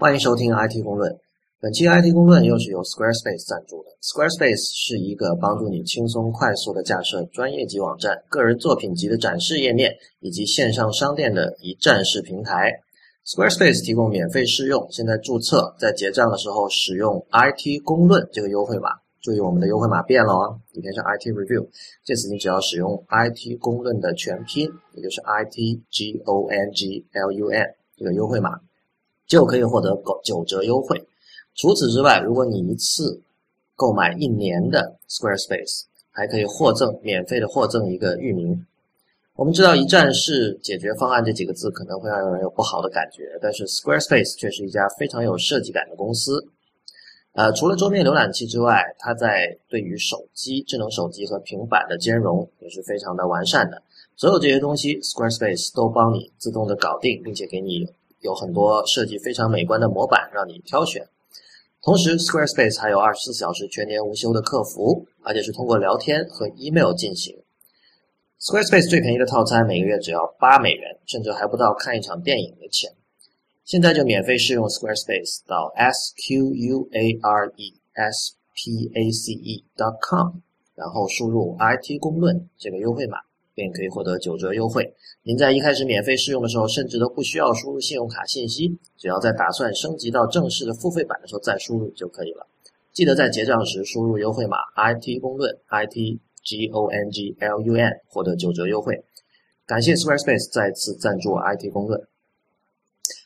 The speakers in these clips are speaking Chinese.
欢迎收听 IT 公论。本期 IT 公论又是由 Squarespace 赞助的。Squarespace 是一个帮助你轻松快速的架设专业级网站、个人作品集的展示页面以及线上商店的一站式平台。Squarespace 提供免费试用，现在注册在结账的时候使用 IT 公论这个优惠码。注意我们的优惠码变了哦，以前是 IT Review，这次你只要使用 IT 公论的全拼，也就是 IT G O N G L U N 这个优惠码。就可以获得九九折优惠。除此之外，如果你一次购买一年的 Squarespace，还可以获赠免费的获赠一个域名。我们知道“一站式解决方案”这几个字可能会让人有不好的感觉，但是 Squarespace 却是一家非常有设计感的公司。呃，除了桌面浏览器之外，它在对于手机、智能手机和平板的兼容也是非常的完善的。所有这些东西，Squarespace 都帮你自动的搞定，并且给你。有很多设计非常美观的模板让你挑选，同时 Squarespace 还有二十四小时全年无休的客服，而且是通过聊天和 email 进行。Squarespace 最便宜的套餐每个月只要八美元，甚至还不到看一场电影的钱。现在就免费试用 Squarespace 到 s q u a r e s p a c e dot com，然后输入 IT 公论这个优惠码。便可以获得九折优惠。您在一开始免费试用的时候，甚至都不需要输入信用卡信息，只要在打算升级到正式的付费版的时候再输入就可以了。记得在结账时输入优惠码 IT 公论 IT G O N G L U N 获得九折优惠。感谢 Squarespace 再次赞助 IT 公论。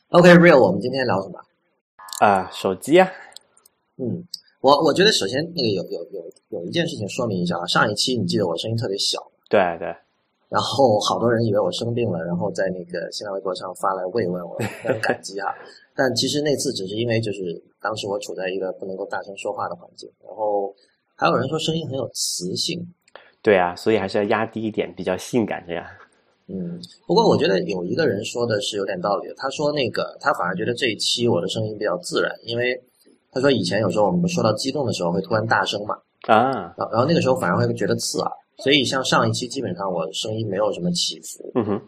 OK，Real，我们今天聊什么？啊，手机啊。嗯，我我觉得首先那个有有有有一件事情说明一下啊，上一期你记得我声音特别小。对对。然后好多人以为我生病了，然后在那个新浪微博上发来慰问我，很感激哈。但其实那次只是因为就是当时我处在一个不能够大声说话的环境，然后还有人说声音很有磁性。对啊，所以还是要压低一点，比较性感这样。嗯，不过我觉得有一个人说的是有点道理的，他说那个他反而觉得这一期我的声音比较自然，因为他说以前有时候我们说到激动的时候会突然大声嘛啊，然后那个时候反而会觉得刺耳。所以，像上一期基本上我声音没有什么起伏，嗯哼，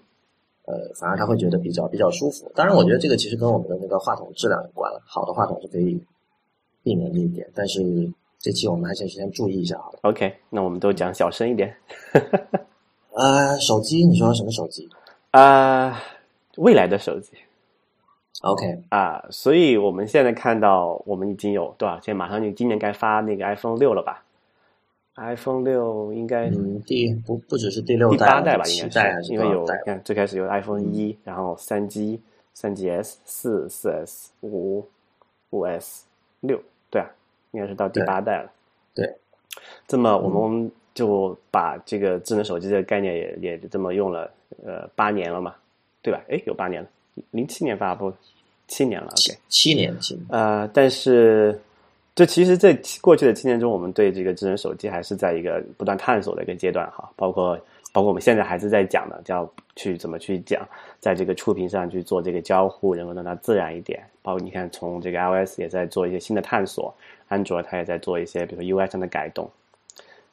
呃，反而他会觉得比较比较舒服。当然，我觉得这个其实跟我们的那个话筒质量有关。好的话筒是可以避免这一点，但是这期我们还是先注意一下好了。OK，那我们都讲小声一点。呃，手机，你说什么手机？啊，未来的手机。OK，啊，所以我们现在看到，我们已经有多少？现在马上就今年该发那个 iPhone 六了吧？iPhone 六应该嗯第不不只是第六代第八代吧，应该是因为有看最开始有 iPhone 一，然后三 G、三 GS、四四 S、五五 S、六，对啊，应该是到第八代了。对，这么我们就把这个智能手机这个概念也也这么用了呃八年了嘛，对吧？哎，有八年了，零七年发布，七年了，OK，七年七年呃，但是。这其实，在过去的七年中，我们对这个智能手机还是在一个不断探索的一个阶段哈。包括，包括我们现在还是在讲的，叫去怎么去讲，在这个触屏上去做这个交互，能够让它自然一点。包括你看，从这个 iOS 也在做一些新的探索，安卓它也在做一些，比如说 UI 上的改动。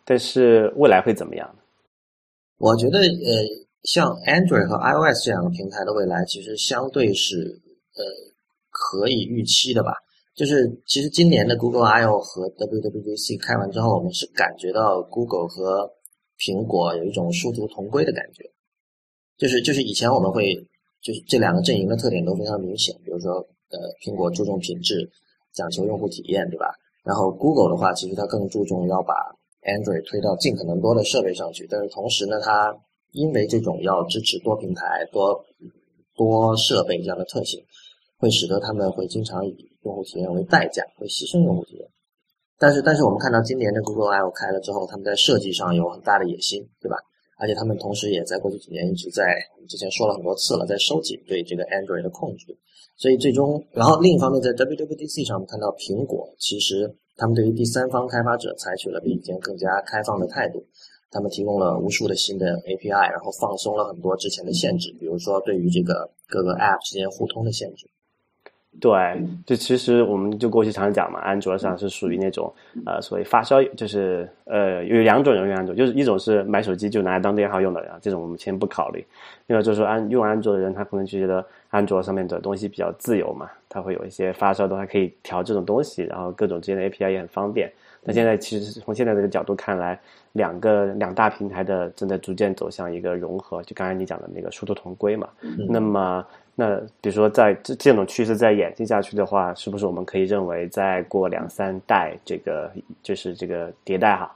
但是未来会怎么样？我觉得，呃，像 Android 和 iOS 这两个平台的未来，其实相对是呃可以预期的吧。就是其实今年的 Google I/O 和 WWDC 开完之后，我们是感觉到 Google 和苹果有一种殊途同归的感觉。就是就是以前我们会就是这两个阵营的特点都非常明显，比如说呃苹果注重品质，讲求用户体验，对吧？然后 Google 的话，其实它更注重要把 Android 推到尽可能多的设备上去，但是同时呢，它因为这种要支持多平台、多多设备这样的特性。会使得他们会经常以用户体验为代价，会牺牲用户体验。但是，但是我们看到今年的 Google I/O 开了之后，他们在设计上有很大的野心，对吧？而且他们同时也在过去几年一直在，我们之前说了很多次了，在收紧对这个 Android 的控制。所以最终，然后另一方面，在 WWDC 上，我们看到苹果其实他们对于第三方开发者采取了比以前更加开放的态度。他们提供了无数的新的 API，然后放松了很多之前的限制，比如说对于这个各个 App 之间互通的限制。对，就其实我们就过去常讲嘛，安卓上是属于那种呃，所谓发烧，就是呃有两种人用安卓，就是一种是买手机就拿来当电话用的人，这种我们先不考虑。另外就是说安用安卓的人，他可能就觉得安卓上面的东西比较自由嘛，他会有一些发烧的还可以调这种东西，然后各种之间的 API 也很方便。那现在其实从现在这个角度看来，两个两大平台的正在逐渐走向一个融合，就刚才你讲的那个殊途同归嘛。那么。那比如说，在这这种趋势再演进下去的话，是不是我们可以认为，再过两三代，这个就是这个迭代哈，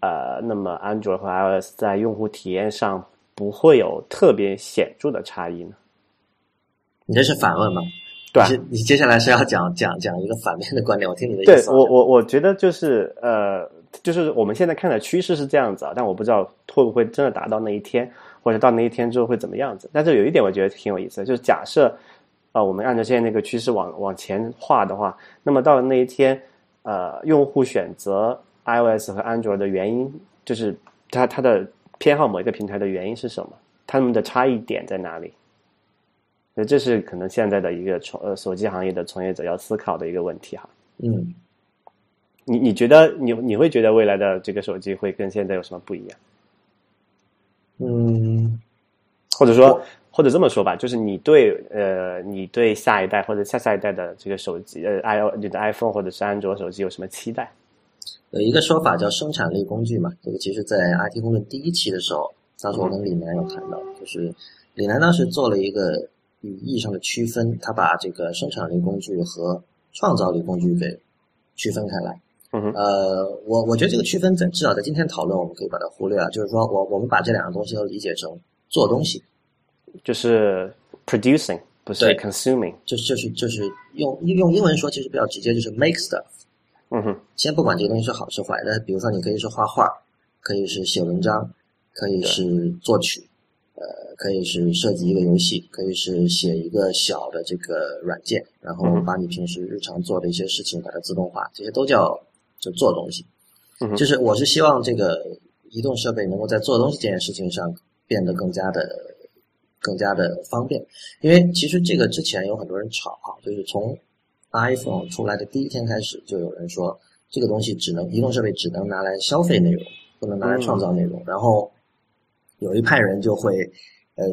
呃，那么安卓和 iOS 在用户体验上不会有特别显著的差异呢？你这是反问吗？对，你接下来是要讲讲讲一个反面的观点，我听你的意思。对我我我觉得就是呃，就是我们现在看的趋势是这样子啊，但我不知道会不会真的达到那一天。或者到那一天之后会怎么样子？但是有一点我觉得挺有意思的，就是假设啊，我们按照现在那个趋势往往前画的话，那么到了那一天，呃，用户选择 iOS 和安卓的原因，就是他他的偏好某一个平台的原因是什么？他们的差异点在哪里？那这是可能现在的一个从呃手机行业的从业者要思考的一个问题哈。嗯，你你觉得你你会觉得未来的这个手机会跟现在有什么不一样？嗯，或者说，或者这么说吧，就是你对呃，你对下一代或者下下一代的这个手机，呃，i o 你的 iPhone 或者是安卓手机有什么期待？有一个说法叫生产力工具嘛，这个其实，在 IT 公论第一期的时候，当时我跟李楠有谈到，就是李楠当时做了一个语义上的区分，他把这个生产力工具和创造力工具给区分开来。呃，我我觉得这个区分在至少在今天讨论，我们可以把它忽略啊。就是说我我们把这两个东西都理解成做东西，就是 producing 不是 consuming，就是就是就是用用英文说其实比较直接，就是 make stuff。嗯哼，先不管这个东西是好是坏，但比如说你可以是画画，可以是写文章，可以是作曲，呃，可以是设计一个游戏，可以是写一个小的这个软件，然后把你平时日常做的一些事情把它自动化，这些都叫。就做东西，就是我是希望这个移动设备能够在做东西这件事情上变得更加的、更加的方便。因为其实这个之前有很多人吵啊，就是从 iPhone 出来的第一天开始，就有人说这个东西只能移动设备只能拿来消费内容，不能拿来创造内容。然后有一派人就会呃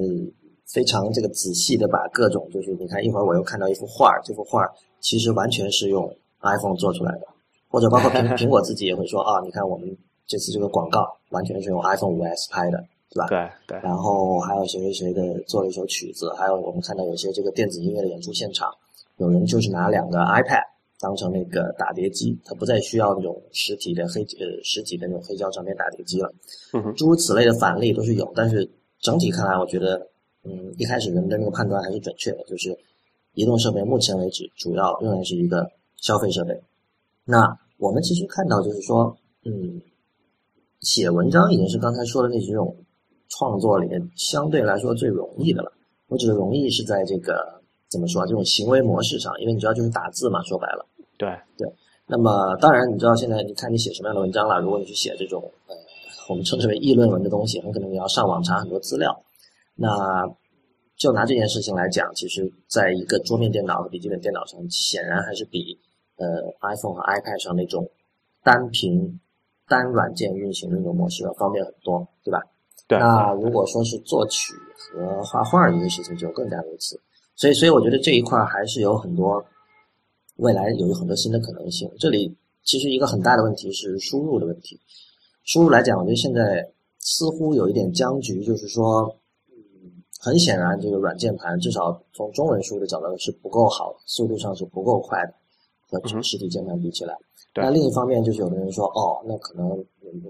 非常这个仔细的把各种就是你看一会儿我又看到一幅画，这幅画其实完全是用 iPhone 做出来的。或者包括苹 苹果自己也会说啊，你看我们这次这个广告完全是用 iPhone 五 S 拍的，对吧？对对。然后还有谁谁谁的做了一首曲子，还有我们看到有些这个电子音乐的演出现场，有人就是拿两个 iPad 当成那个打碟机，他不再需要那种实体的黑呃实体的那种黑胶唱片打碟机了。诸如此类的反例都是有，但是整体看来，我觉得嗯一开始人们的那个判断还是准确的，就是移动设备目前为止主要仍然是一个消费设备。那我们其实看到，就是说，嗯，写文章已经是刚才说的那几种创作里面相对来说最容易的了。我指的容易是在这个怎么说啊？这种行为模式上，因为你知道，就是打字嘛，说白了。对对。那么，当然，你知道现在你看你写什么样的文章了？如果你去写这种呃，我们称之为议论文的东西，很可能你要上网查很多资料。那就拿这件事情来讲，其实在一个桌面电脑和笔记本电脑上，显然还是比。呃，iPhone 和 iPad 上那种单屏单软件运行的那种模式要方便很多，对吧？对。那如果说是作曲和画画这些事情，就更加如此。所以，所以我觉得这一块还是有很多未来有很多新的可能性。这里其实一个很大的问题是输入的问题。输入来讲，我觉得现在似乎有一点僵局，就是说，嗯，很显然这个软键盘至少从中文输入的角度是不够好，速度上是不够快的。和实体键盘比起来，那另一方面就是有的人说，哦，那可能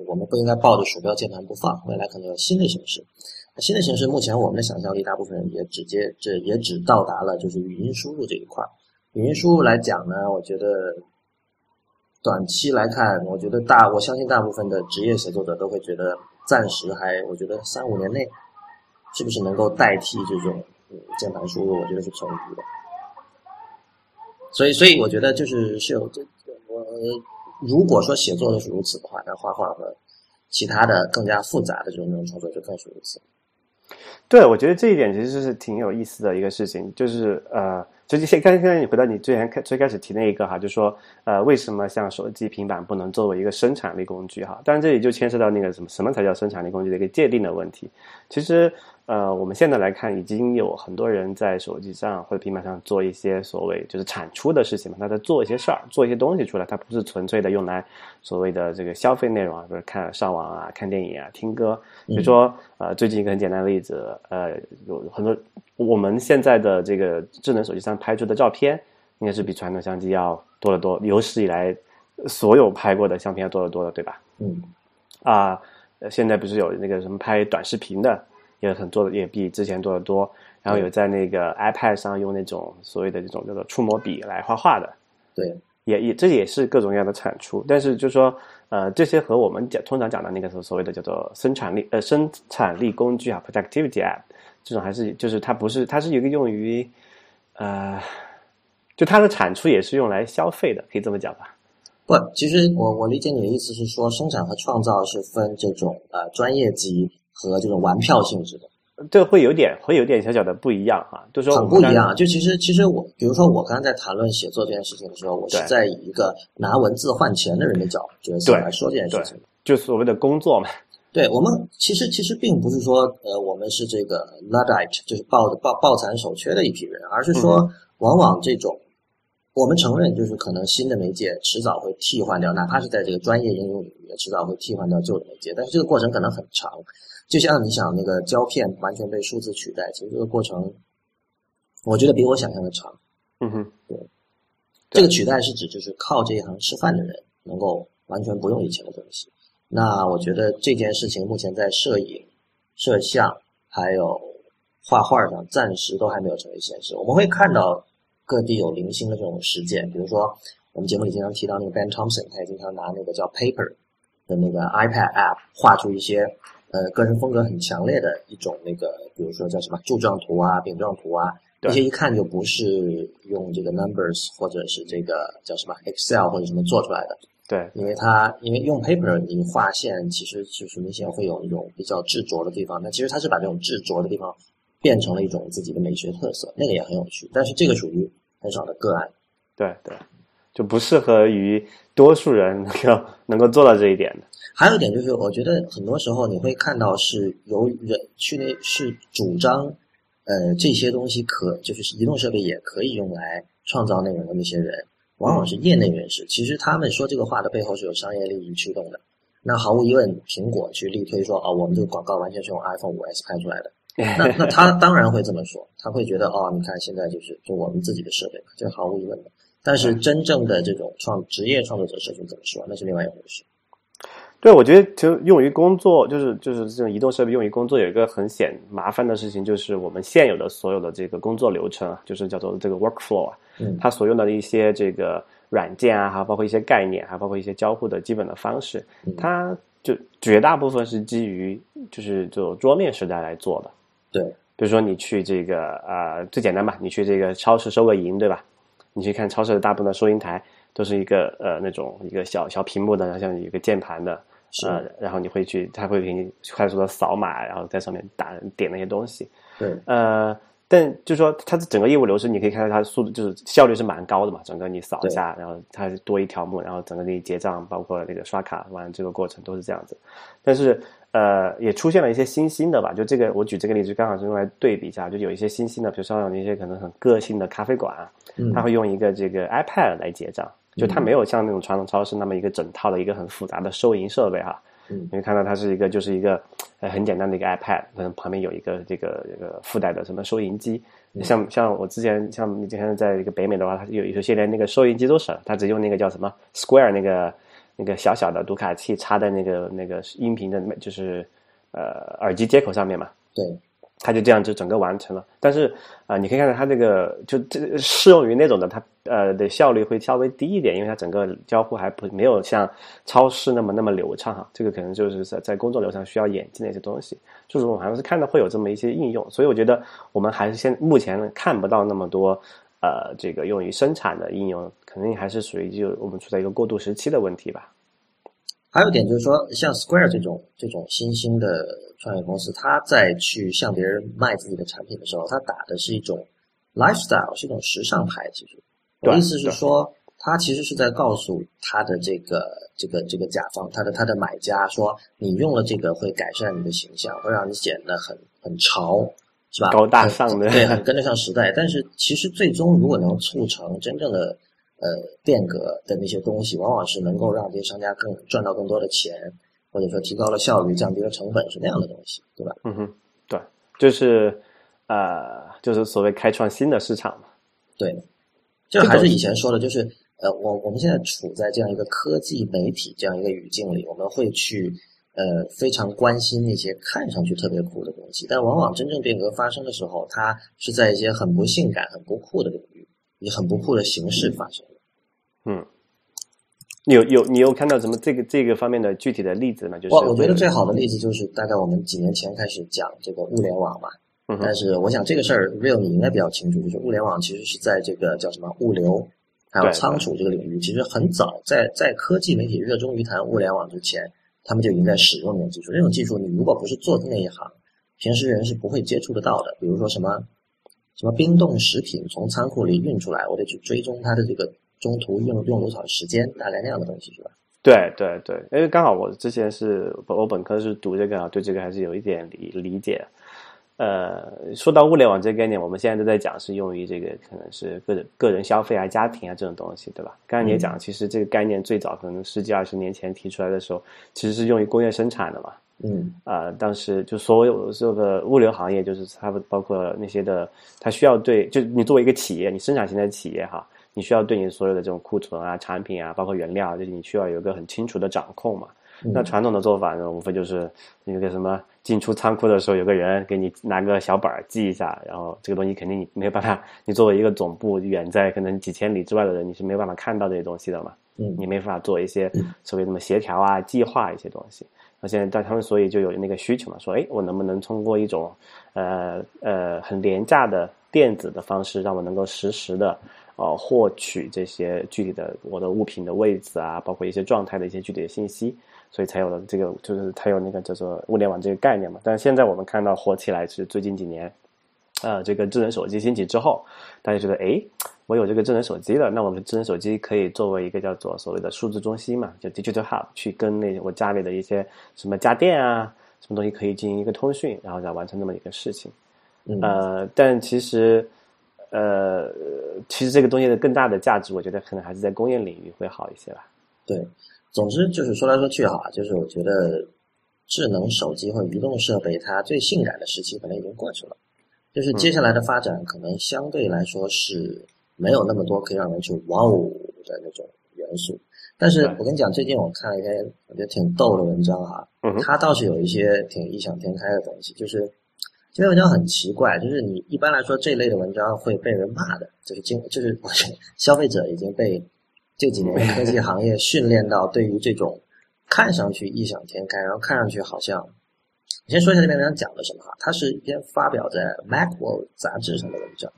我们不应该抱着鼠标键盘不放，未来可能有新的形式。新的形式，目前我们的想象力，大部分人也直接这也只到达了就是语音输入这一块。语音输入来讲呢，我觉得短期来看，我觉得大我相信大部分的职业写作者都会觉得暂时还，我觉得三五年内是不是能够代替这种键盘输入，我觉得是存疑的。所以，所以我觉得就是是有这我如果说写作都是如此的话，那画画和其他的更加复杂的这种内容创作就更是如此。对，我觉得这一点其实是挺有意思的一个事情，就是呃，就现刚刚你回到你之前开最开始提那一个哈，就说呃，为什么像手机、平板不能作为一个生产力工具哈？当然这里就牵涉到那个什么什么才叫生产力工具的一个界定的问题。其实呃，我们现在来看，已经有很多人在手机上或者平板上做一些所谓就是产出的事情嘛，他在做一些事儿，做一些东西出来，它不是纯粹的用来所谓的这个消费内容啊，比如看上网啊、看电影啊、听歌。比如说呃，最近一个很简单的例子，呃，有很多。我们现在的这个智能手机上拍出的照片，应该是比传统相机要多得多，有史以来所有拍过的相片要多得多的，对吧？嗯。啊，现在不是有那个什么拍短视频的，也很做的也比之前做的多。然后有在那个 iPad 上用那种所谓的这种叫做触摸笔来画画的，对，也也这也是各种各样的产出。但是就说呃，这些和我们讲通常讲的那个所所谓的叫做生产力呃生产力工具啊，productivity app。这种还是就是它不是，它是一个用于，呃，就它的产出也是用来消费的，可以这么讲吧？不，其实我我理解你的意思是说，生产和创造是分这种呃专业级和这种玩票性质的。这会有点会有点小小的不一样哈，就说很不一样。就其实其实我，比如说我刚刚在谈论写作这件事情的时候，我是在以一个拿文字换钱的人的角角色来说这件事情，就所谓的工作嘛。对我们其实其实并不是说，呃，我们是这个 luddite，就是抱抱抱残守缺的一批人，而是说，往往这种，我们承认，就是可能新的媒介迟早会替换掉，哪怕是在这个专业应用领域，迟早会替换掉旧的媒介，但是这个过程可能很长。就像你想那个胶片完全被数字取代，其实这个过程，我觉得比我想象的长。嗯哼，对，这个取代是指就是靠这一行吃饭的人能够完全不用以前的东西。那我觉得这件事情目前在摄影、摄像还有画画上暂时都还没有成为现实。我们会看到各地有零星的这种实践，比如说我们节目里经常提到那个 Ben Thompson，他也经常拿那个叫 Paper 的那个 iPad App 画出一些呃个人风格很强烈的一种那个，比如说叫什么柱状图啊、饼状图啊，这些一看就不是用这个 Numbers 或者是这个叫什么 Excel 或者什么做出来的。对，因为它因为用 paper，你画线其实就是明显会有那种比较执着的地方。那其实它是把这种执着的地方变成了一种自己的美学特色，那个也很有趣。但是这个属于很少的个案。对对，就不适合于多数人能够能够做到这一点的。还有一点就是，我觉得很多时候你会看到是由人去那是主张，呃，这些东西可就是移动设备也可以用来创造内容的那些人。往往是业内人士，其实他们说这个话的背后是有商业利益驱动的。那毫无疑问，苹果去力推说，哦，我们这个广告完全是用 iPhone 五 S 拍出来的。那那他当然会这么说，他会觉得，哦，你看现在就是就我们自己的设备嘛，这毫无疑问的。但是真正的这种创职业创作者社群怎么说，那是另外一回事。对，我觉得就用于工作，就是就是这种移动设备用于工作，有一个很显麻烦的事情，就是我们现有的所有的这个工作流程啊，就是叫做这个 workflow 啊。它所用的一些这个软件啊，还包括一些概念，还包括一些交互的基本的方式，它就绝大部分是基于就是就桌面时代来做的。对，比如说你去这个呃最简单吧，你去这个超市收个银，对吧？你去看超市的大部分的收银台都是一个呃那种一个小小屏幕的，然后像一个键盘的，呃，然后你会去，它会给你快速的扫码，然后在上面打点那些东西。对，呃。但就是说，它的整个业务流程，你可以看到它的速度就是效率是蛮高的嘛。整个你扫一下，然后它多一条目，然后整个你结账，包括那个刷卡完这个过程都是这样子。但是呃，也出现了一些新兴的吧。就这个，我举这个例子刚好是用来对比一下，就有一些新兴的，比如说有一些可能很个性的咖啡馆，它会用一个这个 iPad 来结账，就它没有像那种传统超市那么一个整套的一个很复杂的收银设备哈。嗯你会看到它是一个，就是一个，呃，很简单的一个 iPad，可能旁边有一个这个这个附带的什么收银机，像像我之前像你之前在一个北美的话，它有有些连那个收银机都省，它只用那个叫什么 Square 那个那个小小的读卡器插在那个那个音频的，就是呃耳机接口上面嘛。对。它就这样就整个完成了，但是啊，你可以看到它这个就这适用于那种的，它呃的效率会稍微低一点，因为它整个交互还不没有像超市那么那么流畅哈。这个可能就是在在工作流上需要演进的一些东西，就是我还是看到会有这么一些应用，所以我觉得我们还是现目前看不到那么多呃这个用于生产的应用，肯定还是属于就我们处在一个过渡时期的问题吧。还有一点就是说，像 Square 这种这种新兴的创业公司，他在去向别人卖自己的产品的时候，他打的是一种 lifestyle 是一种时尚牌。其实，我的意思是说，他其实是在告诉他的这个这个这个甲方，他的他的买家说，你用了这个会改善你的形象，会让你显得很很潮，是吧？高大上的，对，很跟得上时代。但是其实最终如果能促成真正的呃变革的那些东西，往往是能够让这些商家更赚到更多的钱。或者说提高了效率，降低了成本，是那样的东西，对吧？嗯哼，对，就是呃，就是所谓开创新的市场嘛。对，就还是以前说的，就是呃，我我们现在处在这样一个科技媒体这样一个语境里，我们会去呃非常关心那些看上去特别酷的东西，但往往真正变革发生的时候，它是在一些很不性感、很不酷的领域，以很不酷的形式发生的。嗯。有有，你有看到什么这个这个方面的具体的例子吗？就是我我觉得最好的例子就是大概我们几年前开始讲这个物联网嘛。嗯。但是我想这个事儿，real 你应该比较清楚，就是物联网其实是在这个叫什么物流还有仓储这个领域，其实很早在在科技媒体热衷于谈物联网之前，他们就已经在使用这种技术。这种技术你如果不是做的那一行，平时人是不会接触得到的。比如说什么什么冰冻食品从仓库里运出来，我得去追踪它的这个。中途用用多少时间，大概那样的东西是吧？对对对，因为刚好我之前是我本科是读这个，对这个还是有一点理理解。呃，说到物联网这个概念，我们现在都在讲是用于这个可能是个人个人消费啊、家庭啊这种东西，对吧？刚才你也讲，其实这个概念最早可能十几二十年前提出来的时候，其实是用于工业生产的嘛。嗯。啊，当时就所有这个物流行业，就是它包括那些的，它需要对，就你作为一个企业，你生产型的企业哈。你需要对你所有的这种库存啊、产品啊，包括原料，就是你需要有一个很清楚的掌控嘛。那传统的做法呢，无非就是那个什么进出仓库的时候，有个人给你拿个小本儿记一下，然后这个东西肯定你没有办法，你作为一个总部远在可能几千里之外的人，你是没有办法看到这些东西的嘛。嗯，你没法做一些所谓什么协调啊、计划一些东西。那现在但他们所以就有那个需求嘛，说哎，我能不能通过一种呃呃很廉价的电子的方式，让我能够实时的。呃，获取这些具体的我的物品的位置啊，包括一些状态的一些具体的信息，所以才有了这个，就是才有那个叫做物联网这个概念嘛。但是现在我们看到火起来是最近几年，呃，这个智能手机兴起之后，大家觉得，哎，我有这个智能手机了，那我们智能手机可以作为一个叫做所谓的数字中心嘛，就 digital hub，去跟那我家里的一些什么家电啊，什么东西可以进行一个通讯，然后再完成那么一个事情。呃，但其实。呃，其实这个东西的更大的价值，我觉得可能还是在工业领域会好一些吧。对，总之就是说来说去哈，就是我觉得智能手机或移动设备它最性感的时期可能已经过去了，就是接下来的发展可能相对来说是没有那么多可以让人去哇哦的那种元素。但是我跟你讲，最近我看了一篇我觉得挺逗的文章哈，它倒是有一些挺异想天开的东西，就是。这篇文章很奇怪，就是你一般来说这类的文章会被人骂的，就是经就是消费者已经被这几年科技行业训练到，对于这种看上去异想天开，然后看上去好像，你先说一下这篇文章讲的什么哈？它是一篇发表在《Macworld》杂志上的文章，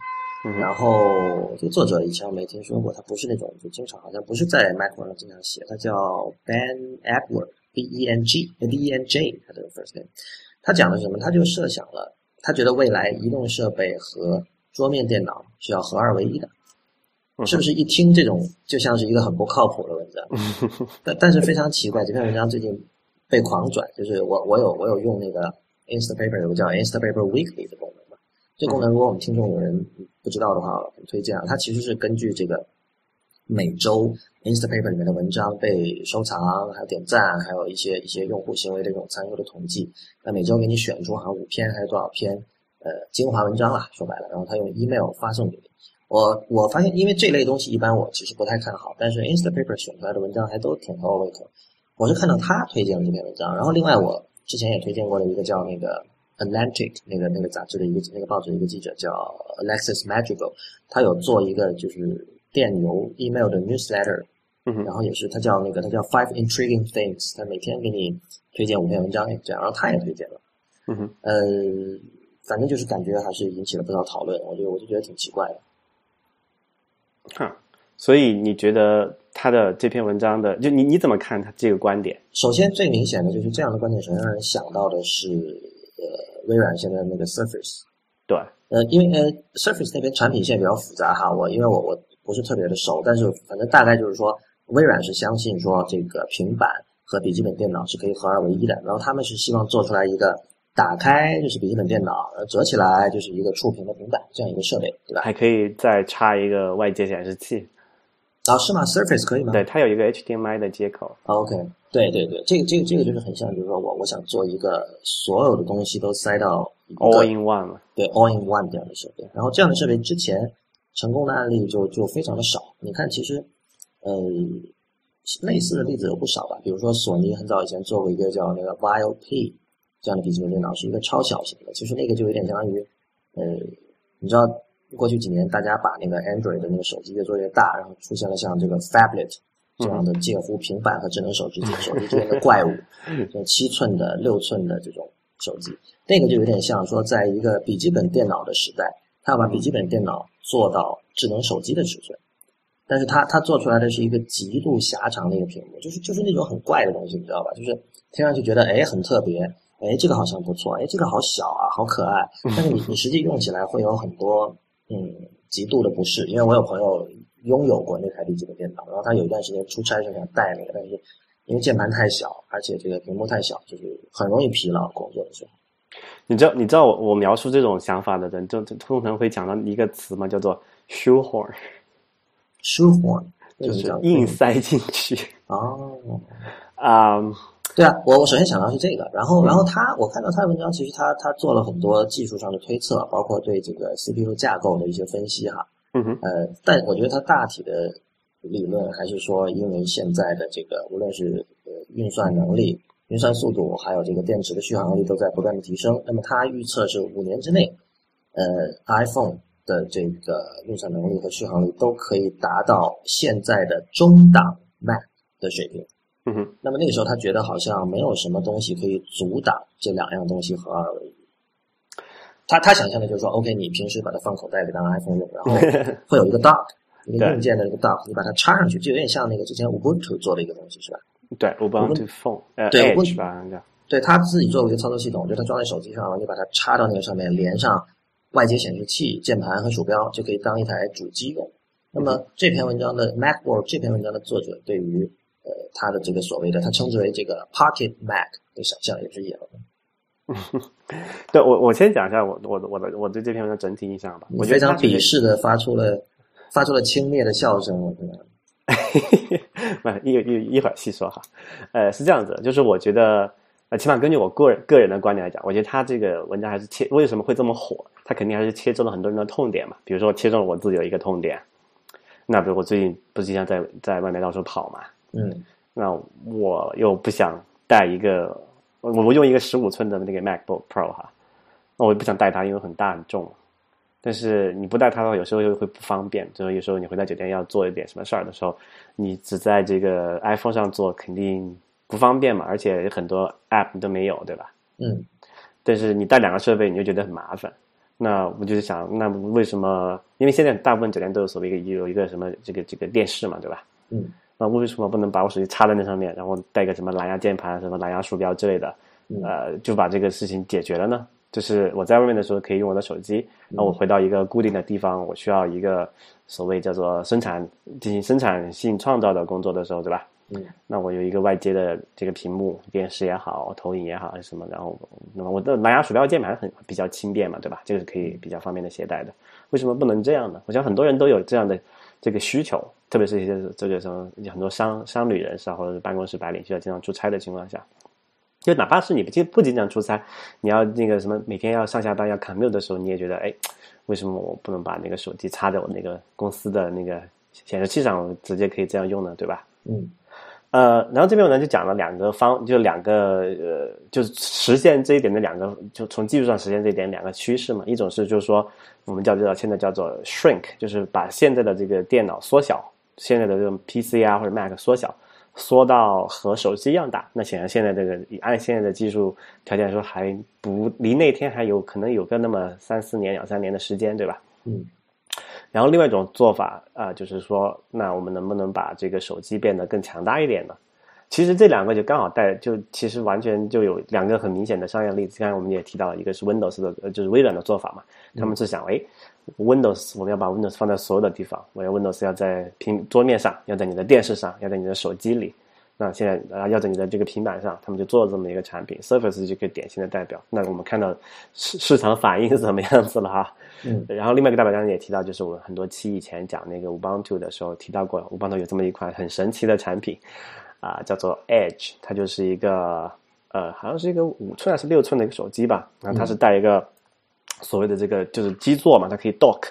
然后这个作者以前我没听说过，他不是那种就经常好像不是在《Macworld》上经常写，他叫 Ben Edward，B E N G，B E N J，他的 first name，他讲的是什么？他就设想了。他觉得未来移动设备和桌面电脑是要合二为一的，是不是一听这种就像是一个很不靠谱的文章？但但是非常奇怪，这篇文章最近被狂转，就是我我有我有用那个 Instapaper 有个叫 Instapaper Weekly 的功能嘛？这功能如果我们听众有人不知道的话，很推荐啊。它其实是根据这个每周 Instapaper 里面的文章被收藏、还有点赞，还有一些一些用户行为的这种参与的统计。那每周给你选出好像五篇还是多少篇，呃，精华文章啦，说白了，然后他用 email 发送给你。我我发现，因为这类东西一般我其实不太看好，但是 Instapaper 选出来的文章还都挺合我胃口。我是看到他推荐了这篇文章，然后另外我之前也推荐过的一个叫那个 Atlantic 那个那个杂志的一个那个报纸的一个记者叫 Alexis Madrigal，他有做一个就是电邮 email 的 newsletter，嗯，然后也是他叫那个他叫 Five Intriguing Things，他每天给你。推荐五篇文章，这样，然后他也推荐了，嗯哼，呃，反正就是感觉还是引起了不少讨论，我觉得我就觉得挺奇怪的，哈，所以你觉得他的这篇文章的，就你你怎么看他这个观点？首先最明显的就是这样的观点，首先让人想到的是，呃，微软现在那个 Surface，对，呃，因为呃，Surface 那边产品线比较复杂哈，我因为我我不是特别的熟，但是反正大概就是说，微软是相信说这个平板和笔记本电脑是可以合二为一的，然后他们是希望做出来一个打开就是笔记本电脑，折起来就是一个触屏的平板这样一个设备，对吧？还可以再插一个外接显示器。啊，是吗？Surface 可以吗？对，它有一个 HDMI 的接口。OK，对对对，这个这个这个就是很像，比如说我我想做一个所有的东西都塞到 All in one 对 All in one 这样的设备。然后这样的设备之前成功的案例就就非常的少。你看，其实呃类似的例子有不少吧。比如说索尼很早以前做过一个叫那个 VioP 这样的笔记本电脑，是一个超小型的。其实那个就有点相当于呃，你知道。过去几年，大家把那个 Android 的那个手机越做越大，然后出现了像这个 Phablet 这样的介乎平板和智能手机手机之间的怪物，像七寸的、六寸的这种手机，那个就有点像说，在一个笔记本电脑的时代，他要把笔记本电脑做到智能手机的尺寸，但是它它做出来的是一个极度狭长的一个屏幕，就是就是那种很怪的东西，你知道吧？就是听上去觉得哎很特别，哎这个好像不错，哎这个好小啊，好可爱，但是你你实际用起来会有很多。嗯，极度的不适，因为我有朋友拥有过那台笔记本电脑，然后他有一段时间出差是想带那个，但是因为键盘太小，而且这个屏幕太小，就是很容易疲劳。工作的时候，你知道，你知道我我描述这种想法的人，就就通常会讲到一个词嘛，叫做 shoehorn，shoehorn 就是硬塞进去。哦，啊。对啊，我我首先想到是这个，然后然后他我看到他的文章，其实他他做了很多技术上的推测，包括对这个 CPU 架构的一些分析哈。嗯哼。呃，但我觉得他大体的理论还是说，因为现在的这个无论是呃运算能力、运算速度，还有这个电池的续航力都在不断的提升。那么他预测是五年之内，呃，iPhone 的这个运算能力和续航力都可以达到现在的中档 Mac 的水平。嗯哼，那么那个时候他觉得好像没有什么东西可以阻挡这两样东西合二为一。他他想象的就是说，OK，你平时把它放口袋里当 iPhone 用，然后 会有一个 dock，一个硬件的一个 dock，你把它插上去，就有点像那个之前 Ubuntu 做的一个东西，是吧？对，Ubuntu Phone，对对他自己做过一个操作系统，就他装在手机上，然后你把它插到那个上面，连上外接显示器、键盘和鼠标，就可以当一台主机用。那么这篇文章的 MacBook 这篇文章的作者对于呃，他的这个所谓的，他称之为这个 Pocket Mac 的想象也是一样的。对我，我先讲一下我我我的我对这篇文章整体印象吧。我非常鄙视的发出了发出了轻蔑的笑声。我觉得，一一一会儿细说哈。呃，是这样子，就是我觉得，呃，起码根据我个人个人的观点来讲，我觉得他这个文章还是切为什么会这么火？他肯定还是切中了很多人的痛点嘛。比如说，切中了我自己的一个痛点。那比如我最近不是经常在在外面到处跑嘛。嗯，那我又不想带一个，我我用一个十五寸的那个 MacBook Pro 哈，那我也不想带它，因为很大很重。但是你不带它的话，有时候又会不方便。就是有时候你回到酒店要做一点什么事儿的时候，你只在这个 iPhone 上做，肯定不方便嘛。而且很多 App 都没有，对吧？嗯。但是你带两个设备，你就觉得很麻烦。那我就是想，那为什么？因为现在大部分酒店都有所谓一个有一个什么这个这个电视嘛，对吧？嗯。那为什么不能把我手机插在那上面，然后带个什么蓝牙键盘、什么蓝牙鼠标之类的，呃，就把这个事情解决了呢？就是我在外面的时候可以用我的手机，那我回到一个固定的地方，我需要一个所谓叫做生产进行生产性创造的工作的时候，对吧？嗯，那我有一个外接的这个屏幕，电视也好，投影也好，还是什么，然后那么我的蓝牙鼠标键盘很比较轻便嘛，对吧？这个是可以比较方便的携带的。为什么不能这样呢？我想很多人都有这样的这个需求。特别是一些这个什么很多商商旅人士啊，或者是办公室白领需要经常出差的情况下，就哪怕是你不经不经常出差，你要那个什么每天要上下班要 commute 的时候，你也觉得哎，为什么我不能把那个手机插在我那个公司的那个显示器上，直接可以这样用呢？对吧？嗯，呃，然后这边我呢就讲了两个方，就两个呃，就是实现这一点的两个，就从技术上实现这一点两个趋势嘛。一种是就是说我们叫做现在叫做 shrink，就是把现在的这个电脑缩小。现在的这种 PC 啊或者 Mac 缩小，缩到和手机一样大，那显然现在这个按现在的技术条件来说，还不离那天还有可能有个那么三四年、两三年的时间，对吧？嗯。然后另外一种做法啊，就是说，那我们能不能把这个手机变得更强大一点呢？其实这两个就刚好带，就其实完全就有两个很明显的商业例子。刚才我们也提到，一个是 Windows 的，就是微软的做法嘛，他们是想，哎，Windows 我们要把 Windows 放在所有的地方，我要 Windows 要在平桌面上，要在你的电视上，要在你的手机里。那现在啊，要在你的这个平板上，他们就做了这么一个产品，Surface 就个典型的代表。那我们看到市市场反应是什么样子了哈？嗯，然后另外一个代表刚才也提到，就是我们很多期以前讲那个 Ubuntu 的时候提到过，Ubuntu 有这么一款很神奇的产品啊，叫做 Edge，它就是一个呃，好像是一个五寸还是六寸的一个手机吧，然后它是带一个所谓的这个就是基座嘛，它可以 dock，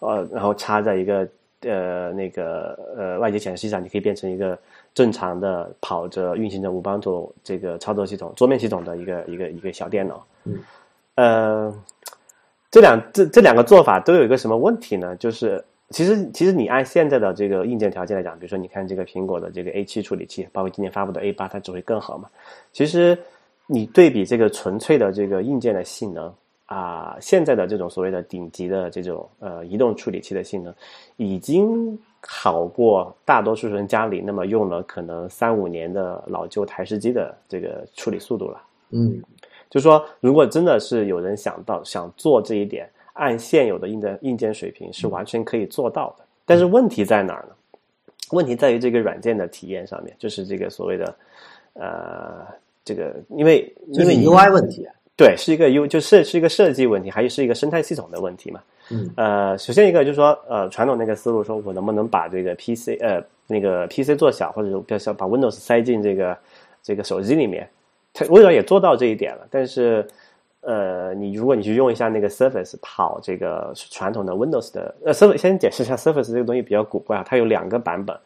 呃，然后插在一个呃那个呃外接显示器上，你可以变成一个。正常的跑着运行着 Ubuntu 这个操作系统桌面系统的一个一个一个小电脑，嗯，呃，这两这这两个做法都有一个什么问题呢？就是其实其实你按现在的这个硬件条件来讲，比如说你看这个苹果的这个 A 七处理器，包括今年发布的 A 八，它只会更好嘛。其实你对比这个纯粹的这个硬件的性能啊，现在的这种所谓的顶级的这种呃移动处理器的性能已经。好过大多数人家里那么用了可能三五年的老旧台式机的这个处理速度了。嗯，就说如果真的是有人想到想做这一点，按现有的硬件硬件水平是完全可以做到的。但是问题在哪儿呢？问题在于这个软件的体验上面，就是这个所谓的呃，这个因为因为 UI 问题，对，是一个优就是是一个设计问题，还是一个生态系统的问题嘛。嗯，呃，首先一个就是说，呃，传统那个思路，说我能不能把这个 PC，呃，那个 PC 做小，或者比较小，把 Windows 塞进这个这个手机里面，它微软也做到这一点了。但是，呃，你如果你去用一下那个 Surface 跑这个传统的 Windows 的，呃，Surface 先解释一下 Surface 这个东西比较古怪啊，它有两个版本，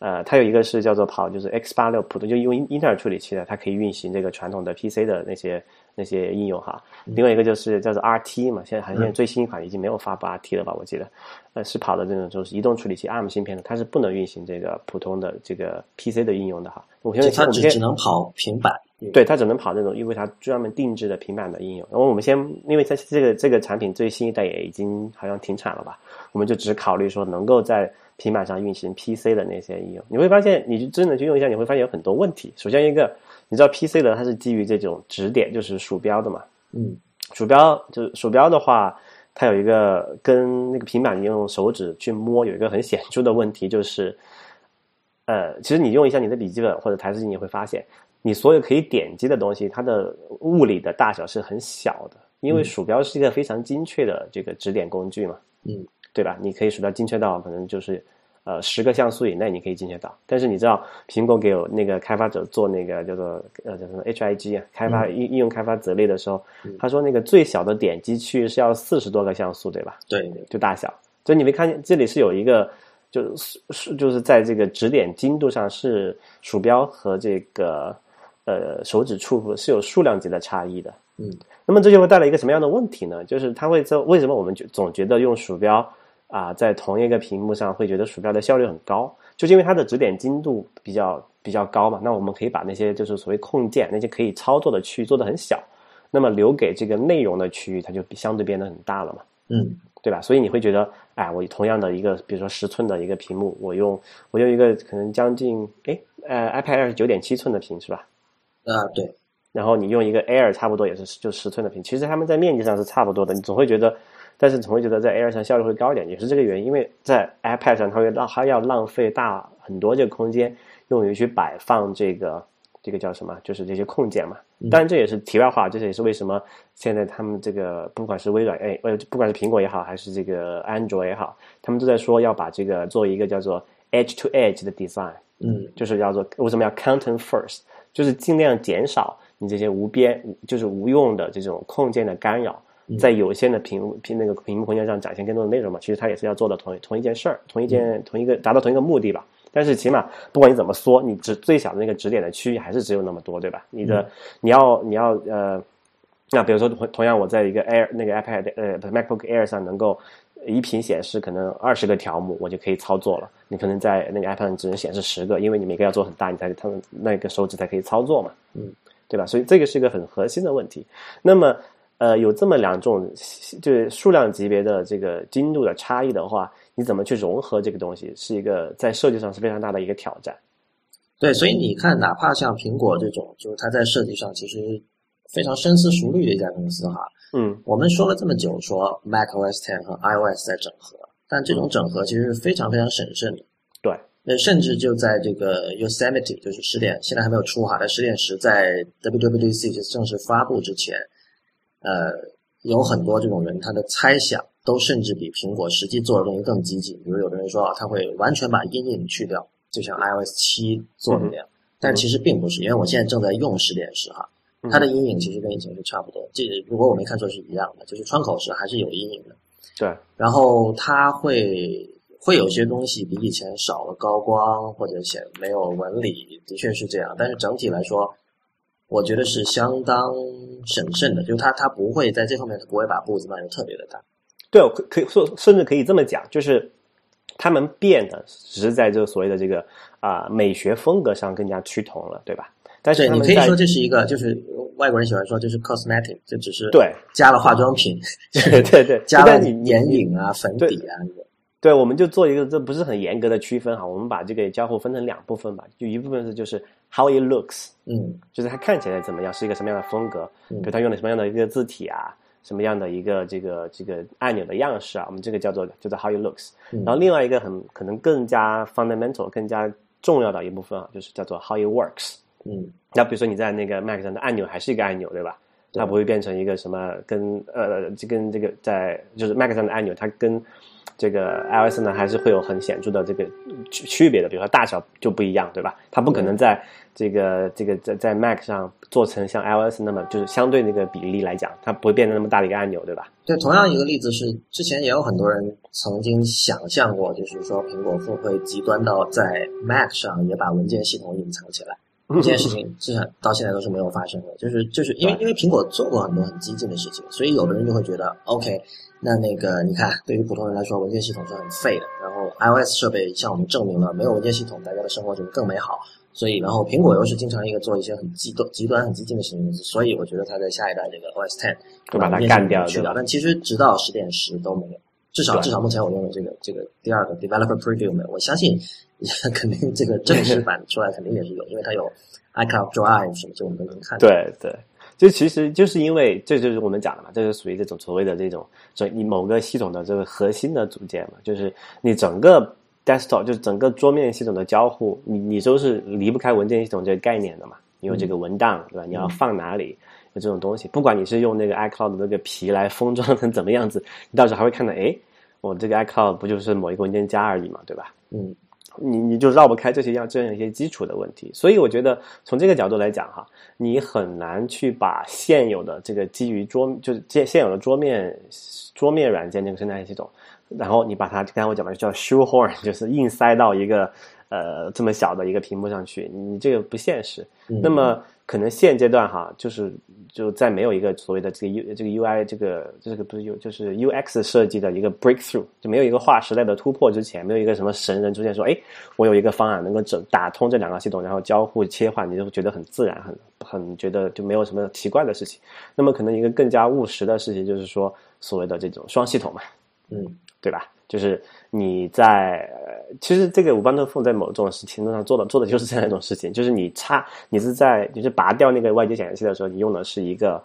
呃，它有一个是叫做跑就是 X 八六普通就用英特尔处理器的，它可以运行这个传统的 PC 的那些。那些应用哈，另外一个就是叫做 RT 嘛，现在好像最新一款已经没有发布 RT 了吧？我记得，呃，是跑的这种就是移动处理器 ARM 芯片的，它是不能运行这个普通的这个 PC 的应用的哈。我现在它只只能跑平板，对，它只能跑那种因为它专门定制的平板的应用。然后我们先，因为它这个这个产品最新一代也已经好像停产了吧？我们就只考虑说能够在平板上运行 PC 的那些应用。你会发现，你真的去用一下，你会发现有很多问题。首先一个。你知道 PC 的它是基于这种指点，就是鼠标的嘛？嗯，鼠标就是鼠标的话，它有一个跟那个平板用手指去摸有一个很显著的问题，就是，呃，其实你用一下你的笔记本或者台式机，你会发现，你所有可以点击的东西，它的物理的大小是很小的，因为鼠标是一个非常精确的这个指点工具嘛，嗯，对吧？你可以鼠标精确到可能就是。呃，十个像素以内你可以精确到，但是你知道苹果给那个开发者做那个叫做呃叫什么 HIG 啊，开发应应用开发责例的时候，他说那个最小的点击区域是要四十多个像素，对吧？对，就大小。所以你没看见这里是有一个，就是是就是在这个指点精度上是鼠标和这个呃手指触是有数量级的差异的。嗯，那么这就会带来一个什么样的问题呢？就是它会在为什么我们就总觉得用鼠标？啊，在同一个屏幕上会觉得鼠标的效率很高，就是因为它的指点精度比较比较高嘛。那我们可以把那些就是所谓控件那些可以操作的区域做得很小，那么留给这个内容的区域它就相对变得很大了嘛。嗯，对吧？所以你会觉得，哎，我同样的一个，比如说十寸的一个屏幕，我用我用一个可能将近，哎，呃，iPad Air 是九点七寸的屏是吧？啊，对。然后你用一个 Air 差不多也是就十寸的屏，其实它们在面积上是差不多的，你总会觉得。但是总会觉得在 Air 上效率会高一点，也是这个原因。因为在 iPad 上，它会浪，它要浪费大很多这个空间，用于去摆放这个这个叫什么，就是这些控件嘛。当然这也是题外话，这也是为什么现在他们这个不管是微软，哎，呃，不管是苹果也好，还是这个安卓也好，他们都在说要把这个做一个叫做 Edge to Edge 的 design，嗯，就是叫做为什么要 Content First，就是尽量减少你这些无边，就是无用的这种控件的干扰。在有限的屏屏那个屏幕空间上展现更多的内容嘛？其实它也是要做的同同一件事儿，同一件同一个达到同一个目的吧。但是起码不管你怎么缩，你只最小的那个指点的区域还是只有那么多，对吧？你的你要你要呃，那比如说同同样我在一个 Air 那个 iPad 呃 MacBook Air 上能够一屏显示可能二十个条目，我就可以操作了。你可能在那个 iPad 上只能显示十个，因为你每个要做很大，你才他们那个手指才可以操作嘛，嗯，对吧？所以这个是一个很核心的问题。那么。呃，有这么两种，就是数量级别的这个精度的差异的话，你怎么去融合这个东西，是一个在设计上是非常大的一个挑战。对，所以你看，哪怕像苹果这种，就是它在设计上其实非常深思熟虑的一家公司哈。嗯，我们说了这么久，说 Mac OS Ten 和 iOS 在整合，但这种整合其实是非常非常审慎的。对，那甚至就在这个 Yosemite，就是十点，现在还没有出哈，在十点十在 WWDC 就正式发布之前，呃，有很多这种人他的猜想都甚至比苹果实际做的东西更激进。比如有的人说啊，他会完全把阴影去掉，就像 iOS 七做的那样，但其实并不是，因为我现在正在用十点十哈。它的阴影其实跟以前是差不多，这如果我没看错是一样的，就是窗口时还是有阴影的。对，然后它会会有些东西比以前少了高光或者显没有纹理，的确是这样。但是整体来说，我觉得是相当审慎的，就是他他不会在这方面，他不会把步子迈得特别的大。对，可可以说甚至可以这么讲，就是他们变的只是在这个所谓的这个啊美学风格上更加趋同了，对吧？但是你可以说这是一个，就是外国人喜欢说，就是 cosmetic，就只是对加了化妆品，对对对，加了眼影啊、粉底啊。对，我们就做一个，这不是很严格的区分哈。我们把这个交互分成两部分吧，就一部分是就是 how it looks，嗯，就是它看起来怎么样，是一个什么样的风格，比如它用了什么样的一个字体啊，什么样的一个这个这个按钮的样式啊，我们这个叫做叫做 how it looks。然后另外一个很可能更加 fundamental、更加重要的一部分啊，就是叫做 how it works。嗯，那比如说你在那个 Mac 上的按钮还是一个按钮，对吧？它不会变成一个什么跟呃，就跟这个在就是 Mac 上的按钮，它跟这个 iOS 呢还是会有很显著的这个区区别的，比如说大小就不一样，对吧？它不可能在这个这个在在 Mac 上做成像 iOS 那么就是相对那个比例来讲，它不会变得那么大的一个按钮，对吧？对，同样一个例子是，之前也有很多人曾经想象过，就是说苹果会不会极端到在 Mac 上也把文件系统隐藏起来。这件事情至少到现在都是没有发生的，就是就是因为因为苹果做过很多很激进的事情，所以有的人就会觉得，OK，那那个你看，对于普通人来说，文件系统是很废的。然后 iOS 设备向我们证明了，没有文件系统，大家的生活就会更美好。所以，然后苹果又是经常一个做一些很极端、极端、很激进的事情，所以我觉得它在下一代这个 OS Ten 会把它干掉去掉。但其实直到十点十都没有，至少至少目前我用的这个这个第二个 Developer Preview 没有。我相信肯定这个正式版出来肯定也是有，因为它有。iCloud Drive 什么，这我们都能看到。对 对，就其实就是因为这就是我们讲的嘛，这是属于这种所谓的这种，所以你某个系统的这个核心的组件嘛，就是你整个 desktop 就是整个桌面系统的交互，你你都是离不开文件系统这个概念的嘛。你有这个文档对吧？你要放哪里？有这种东西，不管你是用那个 iCloud 的那个皮来封装成怎么样子，你到时候还会看到，哎，我这个 iCloud 不就是某一个文件夹而已嘛，对吧？嗯。你你就绕不开这些样这样一些基础的问题，所以我觉得从这个角度来讲哈，你很难去把现有的这个基于桌就是现现有的桌面桌面软件这个生态系统，然后你把它刚才我讲的叫 shoehorn，就是硬塞到一个呃这么小的一个屏幕上去，你这个不现实。那么可能现阶段哈，就是就在没有一个所谓的这个 U 这个 UI 这个这个不是 U 就是 UX 设计的一个 breakthrough，就没有一个划时代的突破之前，没有一个什么神人出现说，哎，我有一个方案能够整打通这两个系统，然后交互切换，你就觉得很自然，很很觉得就没有什么奇怪的事情。那么可能一个更加务实的事情就是说，所谓的这种双系统嘛，嗯，对吧？就是你在，其实这个五班特 phone 在某种程度上做的做的就是这样一种事情，就是你插，你是在，你是拔掉那个外接显示器的时候，你用的是一个，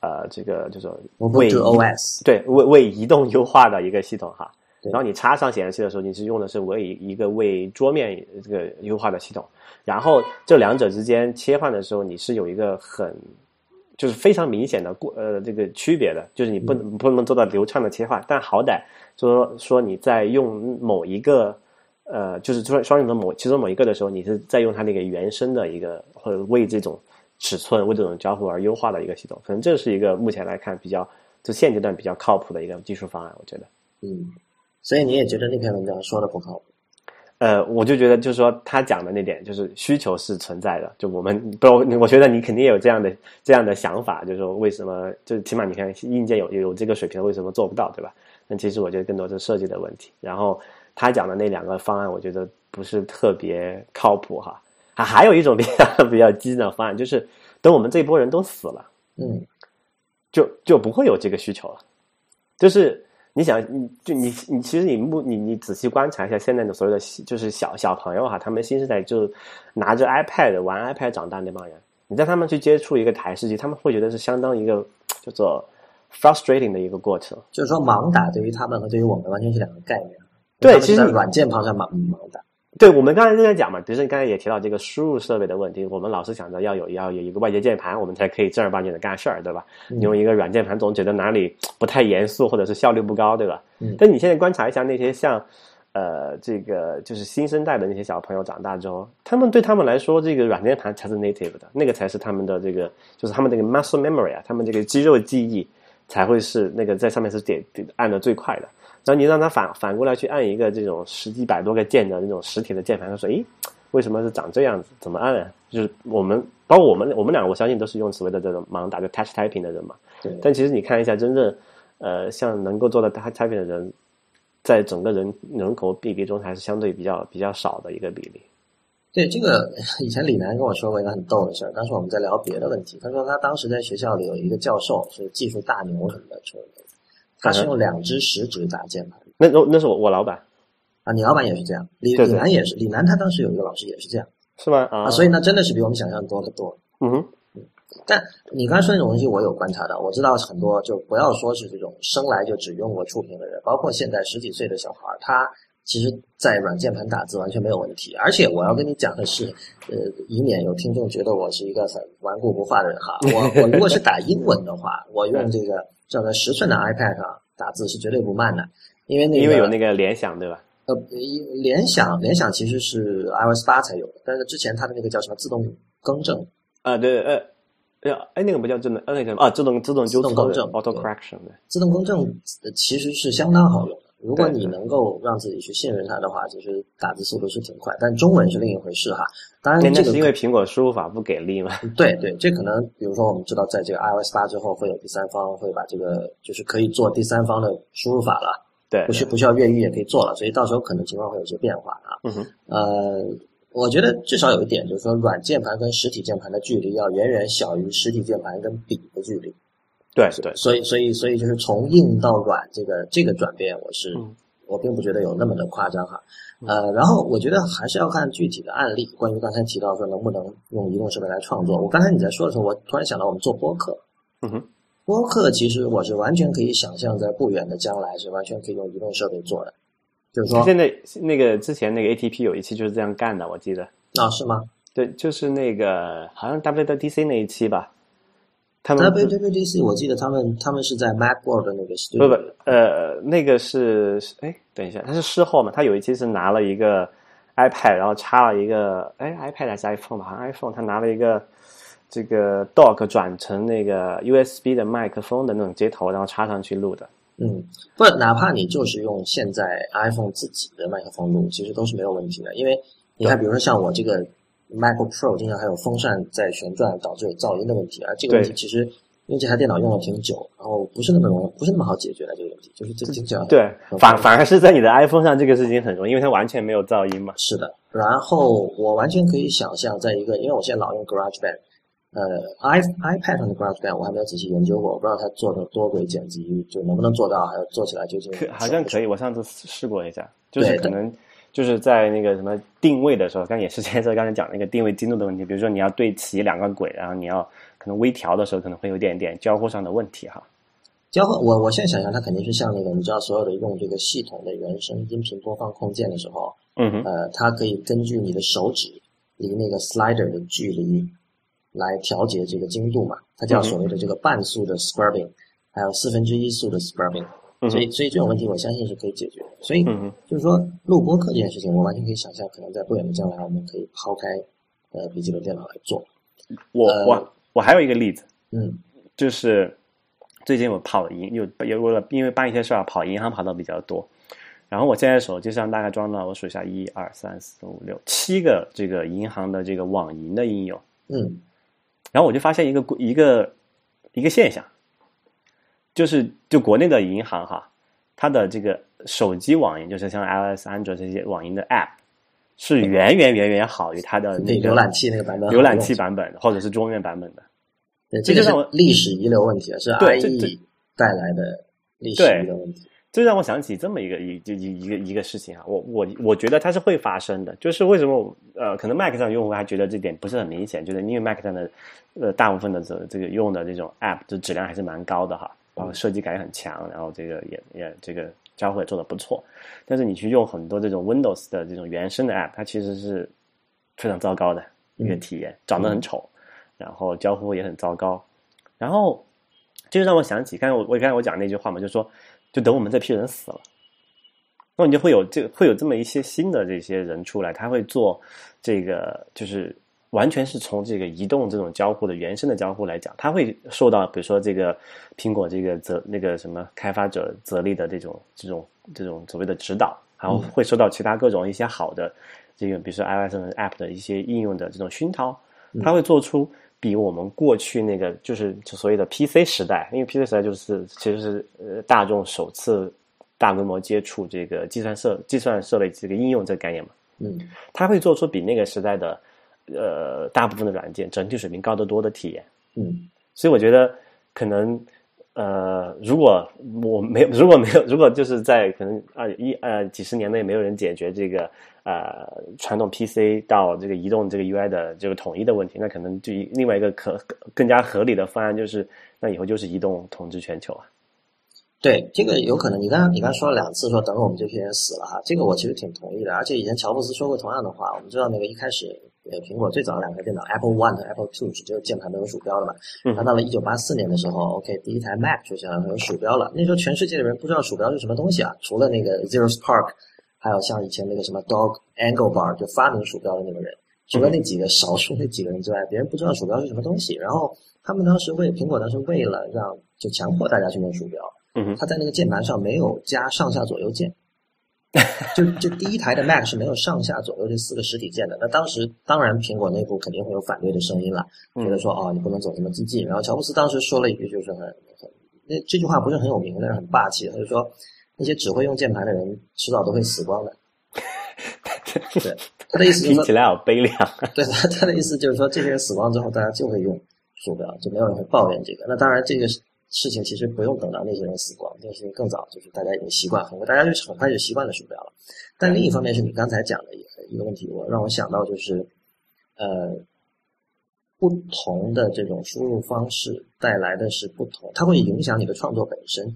呃，这个就是为 OS 对为为移动优化的一个系统哈。然后你插上显示器的时候，你是用的是为一个为桌面这个优化的系统。然后这两者之间切换的时候，你是有一个很。就是非常明显的过呃这个区别的，就是你不能不能做到流畅的切换，但好歹说说你在用某一个呃就是双双系统某其中某一个的时候，你是在用它那个原生的一个或者为这种尺寸为这种交互而优化的一个系统，可能这是一个目前来看比较就现阶段比较靠谱的一个技术方案，我觉得。嗯，所以你也觉得那篇文章说的不靠谱？呃，我就觉得，就是说，他讲的那点，就是需求是存在的。就我们不，我觉得你肯定也有这样的这样的想法，就是说，为什么？就起码你看，硬件有有这个水平，为什么做不到，对吧？那其实我觉得更多是设计的问题。然后他讲的那两个方案，我觉得不是特别靠谱哈。啊，还有一种比较 比较激进的方案，就是等我们这一波人都死了，嗯，就就不会有这个需求了。就是你想，你就你你其实你目你你仔细观察一下现在的所有的就是小小朋友哈，他们新时代就拿着 iPad 玩 iPad 长大那帮人，你带他们去接触一个台式机，他们会觉得是相当一个叫做 frustrating 的一个过程。就是说，盲打对于他们和对于我们完全是两个概念。对，其实软键盘上盲盲打。对，我们刚才正在讲嘛，比如说你刚才也提到这个输入设备的问题，我们老是想着要有要有一个外接键盘，我们才可以正儿八经的干事儿，对吧？你用一个软键盘总觉得哪里不太严肃，或者是效率不高，对吧？嗯。但你现在观察一下那些像，呃，这个就是新生代的那些小朋友长大之后，他们对他们来说，这个软键盘才是 native 的，那个才是他们的这个，就是他们这个 muscle memory 啊，他们这个肌肉记忆才会是那个在上面是点按的最快的。然后你让他反反过来去按一个这种十几百多个键的那种实体的键盘，他说：“诶，为什么是长这样子？怎么按啊？”就是我们，包括我们，我们两个，我相信都是用所谓的这种盲打就 touch typing 的人嘛。对。但其实你看一下，真正呃，像能够做到 touch typing 的人，在整个人人口比例中，还是相对比较比较少的一个比例。对这个，以前李楠跟我说过一个很逗的事儿。当时我们在聊别的问题，他说他当时在学校里有一个教授是技术大牛什么的，说。他是用两只食指打键盘，那那那是我我老板。啊，你老板也是这样，李李楠也是，李楠他当时有一个老师也是这样，是吗？啊，所以呢，真的是比我们想象多得多。嗯哼，但你刚才说那种东西，我有观察到，我知道很多，就不要说是这种生来就只用过触屏的人，包括现在十几岁的小孩，他其实在软键盘打字完全没有问题。而且我要跟你讲的是，呃，以免有听众觉得我是一个很顽固不化的人哈，我我如果是打英文的话，我用这个。叫做十寸的 iPad 上打字是绝对不慢的，因为那个因为有那个联想对吧？呃，联想联想其实是 iOS 八才有的，但是之前它的那个叫什么自动更正啊？对，呃，哎呀，哎，那个不叫智能，呃，那个啊，自动自动自动更正 auto correction 对自动更正其实是相当好用。如果你能够让自己去信任它的话，其实打字速度是挺快。但中文是另一回事哈。当然，这个是因为苹果输入法不给力嘛。对对，这可能比如说我们知道，在这个 iOS 八之后会有第三方会把这个就是可以做第三方的输入法了。对，不需不需要越狱也可以做了，所以到时候可能情况会有些变化啊。嗯哼。呃，我觉得至少有一点就是说，软键盘跟实体键盘的距离要远远小于实体键盘跟笔的距离。对对。所以所以所以就是从硬到软这个这个转变，我是。我并不觉得有那么的夸张哈，呃，然后我觉得还是要看具体的案例。关于刚才提到说能不能用移动设备来创作，我刚才你在说的时候，我突然想到我们做播客，嗯哼，播客其实我是完全可以想象在不远的将来是完全可以用移动设备做的，就是说现在那个之前那个 ATP 有一期就是这样干的，我记得啊是吗？对，就是那个好像 WDC 那一期吧。他们 WWDC，我记得他们他们是在 Macworld 的那个不不呃那个是哎等一下，他是事后嘛？他有一期是拿了一个 iPad，然后插了一个哎 iPad 还是 iPhone 吧？好像 iPhone，他拿了一个这个 Dock 转成那个 USB 的麦克风的那种接头，然后插上去录的。嗯，不，哪怕你就是用现在 iPhone 自己的麦克风录，其实都是没有问题的。因为你看，比如说像我这个。MacBook Pro 经常还有风扇在旋转，导致有噪音的问题。而这个问题其实因为这台电脑用了挺久，然后不是那么容易，不是那么好解决的这个问题。就是这听起来对，反反而是在你的 iPhone 上这个事情很容易，因为它完全没有噪音嘛。是的，然后我完全可以想象，在一个因为我现在老用 GarageBand，呃，i iPad 上的 GarageBand 我还没有仔细研究过，我不知道它做的多轨剪辑就能不能做到，还有做起来究竟好像可以。我上次试过一下，就是可能。就是在那个什么定位的时候，刚也是在这刚才讲那个定位精度的问题。比如说你要对齐两个轨，然后你要可能微调的时候，可能会有点点交互上的问题哈。交互，我我现在想象它肯定是像那个，你知道，所有的用这个系统的原生音频播放控件的时候，嗯哼，呃，它可以根据你的手指离那个 slider 的距离来调节这个精度嘛。它叫所谓的这个半速的 scrubbing，还有四分之一速的 scrubbing。所以，所以这种问题我相信是可以解决的。所以，就是说录播课这件事情，我完全可以想象，可能在不远的将来，我们可以抛开呃笔记本电脑来做。我我我还有一个例子，嗯，就是最近我跑银又又为了因为办一些事儿跑银行跑的比较多，然后我现在手机上大概装了我数一下一二三四五六七个这个银行的这个网银的应用，嗯，然后我就发现一个一个一个现象。就是就国内的银行哈，它的这个手机网银，就是像 iOS、安卓这些网银的 App，是远远远远好于它的那个浏览器那个版本，浏览器版本或者是桌面版本的。对，这个是历史遗留问题啊，是 IE 带来的历史遗留问题。这让我想起这么一个一一一一个一个事情啊，我我我觉得它是会发生的，就是为什么呃，可能 Mac 上用户还觉得这点不是很明显，就是因为 Mac 上的呃大部分的这这个用的这种 App 的质量还是蛮高的哈，包括设计感也很强，然后这个也也这个交互也做的不错，但是你去用很多这种 Windows 的这种原生的 App，它其实是非常糟糕的一个体验，长得很丑，然后交互也很糟糕，然后这就让我想起刚才我我刚才我讲那句话嘛，就是说。就等我们这批人死了，那你就会有这会有这么一些新的这些人出来，他会做这个，就是完全是从这个移动这种交互的原生的交互来讲，它会受到比如说这个苹果这个责那个什么开发者责力的这种这种这种所谓的指导，然后会受到其他各种一些好的这个比如说 iOS app 的一些应用的这种熏陶，它会做出。比我们过去那个就是所谓的 PC 时代，因为 PC 时代就是其实是呃大众首次大规模接触这个计算设计算设备这个应用这个概念嘛，嗯，它会做出比那个时代的呃大部分的软件整体水平高得多的体验，嗯，所以我觉得可能。呃，如果我没有，如果没有，如果就是在可能二一呃几十年内没有人解决这个呃传统 PC 到这个移动这个 UI 的这个统一的问题，那可能就另外一个可更加合理的方案就是，那以后就是移动统治全球啊。对，这个有可能。你刚刚你刚说了两次说等我们这批人死了哈，这个我其实挺同意的。而且以前乔布斯说过同样的话，我们知道那个一开始。呃，苹果最早的两台电脑，Apple One 和 Apple Two 是只有键盘没有鼠标的嘛？嗯。到了一九八四年的时候，OK，第一台 Mac 出现了有鼠标了。那时候全世界的人不知道鼠标是什么东西啊，除了那个 Zero Spark，还有像以前那个什么 Dog Angle Bar 就发明鼠标的那个人，除了那几个少数那几个人之外，别人不知道鼠标是什么东西。然后他们当时为苹果当时为了让就强迫大家去用鼠标，嗯，他在那个键盘上没有加上下左右键。就就第一台的 Mac 是没有上下左右这四个实体键的。那当时当然苹果内部肯定会有反对的声音了，觉得说哦你不能走这么激进。然后乔布斯当时说了一句就是很很那这句话不是很有名，但是很霸气。他就说那些只会用键盘的人迟早都会死光的。对他的意思就是听起来好悲凉。对他他的意思就是说这些人死光之后，大家就会用鼠标，就没有人会抱怨这个。那当然这个是。事情其实不用等到那些人死光，这个事情更早，就是大家已经习惯，很快大家就很快就习惯了鼠标了。但另一方面是你刚才讲的一个一个问题，我让我想到就是，呃，不同的这种输入方式带来的是不同，它会影响你的创作本身。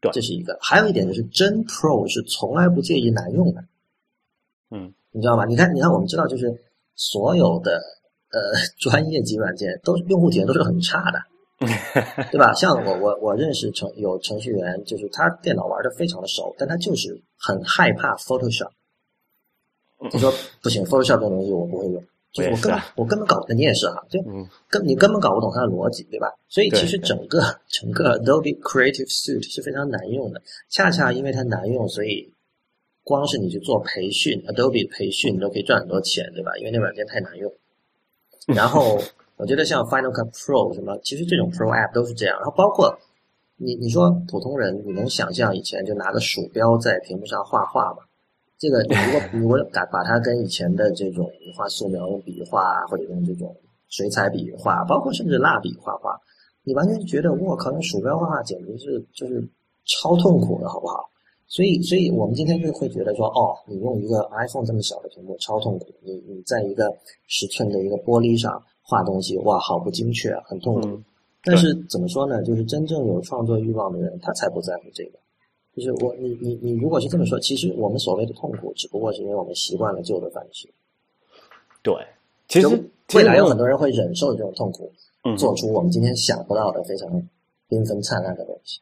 对，这是一个。还有一点就是，真 Pro 是从来不介意难用的。嗯，你知道吗？你看，你看，我们知道，就是所有的呃专业级软件都用户体验都是很差的。对吧？像我我我认识程有程序员，就是他电脑玩的非常的熟，但他就是很害怕 Photoshop。他说 不行，Photoshop 这种东西我不会用，就是我根本我根本搞不懂。你也是哈，就根你根本搞不懂它的逻辑，对吧？所以其实整个整个 Adobe Creative Suite 是非常难用的。恰恰因为它难用，所以光是你去做培训，Adobe 培训你都可以赚很多钱，对吧？因为那软件太难用。然后。我觉得像 Final Cut Pro 什么，其实这种 Pro App 都是这样。然后包括你，你说普通人，你能想象以前就拿个鼠标在屏幕上画画吗？这个你如果 如果把把它跟以前的这种画素描用笔画，或者用这种水彩笔画，包括甚至蜡笔画画，你完全觉得我靠，用鼠标画画简直是就是超痛苦的，好不好？所以，所以我们今天就会觉得说，哦，你用一个 iPhone 这么小的屏幕超痛苦，你你在一个十寸的一个玻璃上。画东西哇，好不精确，很痛苦。但是怎么说呢？就是真正有创作欲望的人，他才不在乎这个。就是我，你你你，如果是这么说，其实我们所谓的痛苦，只不过是因为我们习惯了旧的方式。对，其实未来有很多人会忍受这种痛苦，做出我们今天想不到的非常缤纷灿烂的东西。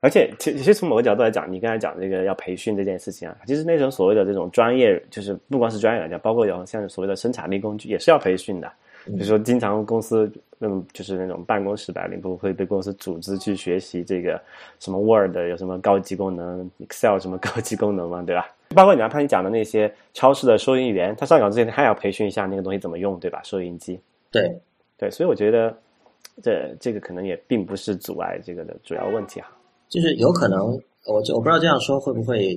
而且，其其实从某个角度来讲，你刚才讲这个要培训这件事情啊，其实那种所谓的这种专业，就是不光是专业来讲，包括有像所谓的生产力工具，也是要培训的。比如说，经常公司那种就是那种办公室白领，不会被公司组织去学习这个什么 Word 有什么高级功能，Excel 什么高级功能嘛，对吧？包括你刚才你讲的那些超市的收银员，他上岗之前他也要培训一下那个东西怎么用，对吧？收银机。对对，所以我觉得这这个可能也并不是阻碍这个的主要问题哈。就是有可能，我就我不知道这样说会不会，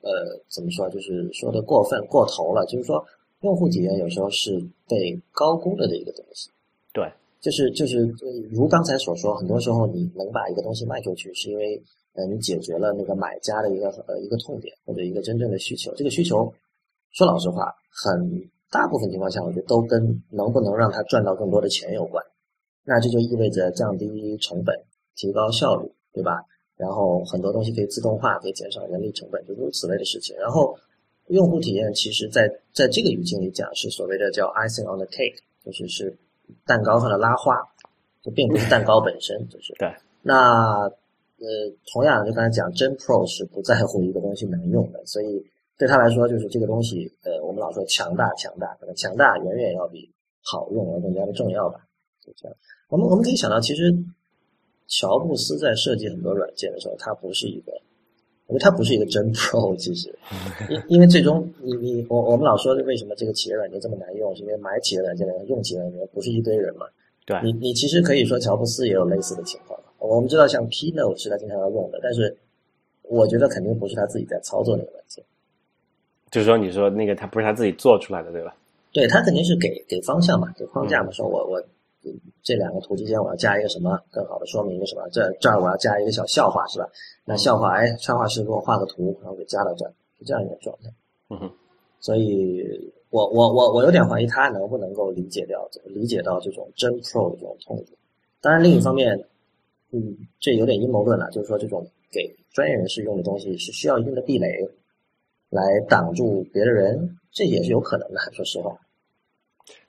呃，怎么说？就是说的过分过头了。就是说，用户体验有时候是被高估了的一个东西。对，就是就是如刚才所说，很多时候你能把一个东西卖出去，是因为呃，你解决了那个买家的一个呃一个痛点或者一个真正的需求。这个需求，说老实话，很大部分情况下，我觉得都跟能不能让他赚到更多的钱有关。那这就意味着降低成本、提高效率，对吧？然后很多东西可以自动化，可以减少人力成本，就诸如此类的事情。然后用户体验，其实在在这个语境里讲，是所谓的叫 icing on the cake，就是是蛋糕上的拉花，就并不是蛋糕本身，就是对。那呃，同样就刚才讲，真 Pro 是不在乎一个东西难用的，所以对他来说，就是这个东西，呃，我们老说强大，强大，可能强大远远要比好用要更加的重要吧，就这样。我们我们可以想到，其实乔布斯在设计很多软件的时候，他不是一个，我觉得他不是一个真 Pro。其实，因因为最终你你我我们老说为什么这个企业软件这么难用，是因为买企业软件的人、用企业软件不是一堆人嘛？对。你你其实可以说乔布斯也有类似的情况。我们知道像 Keynote 是他经常要用的，但是我觉得肯定不是他自己在操作那个软件。就是说，你说那个他不是他自己做出来的，对吧？对他肯定是给给方向嘛，给框架嘛，说我我。这两个图之间我要加一个什么更好的说明一个什么？这这儿我要加一个小笑话是吧？那笑话哎，插画师给我画个图，然后给加到这儿，是这样一个状态。嗯哼，所以我我我我有点怀疑他能不能够理解掉，理解到这种真 Pro 的这种痛苦。当然另一方面，嗯，这有点阴谋论了，就是说这种给专业人士用的东西是需要一定的壁垒来挡住别的人，这也是有可能的。说实话。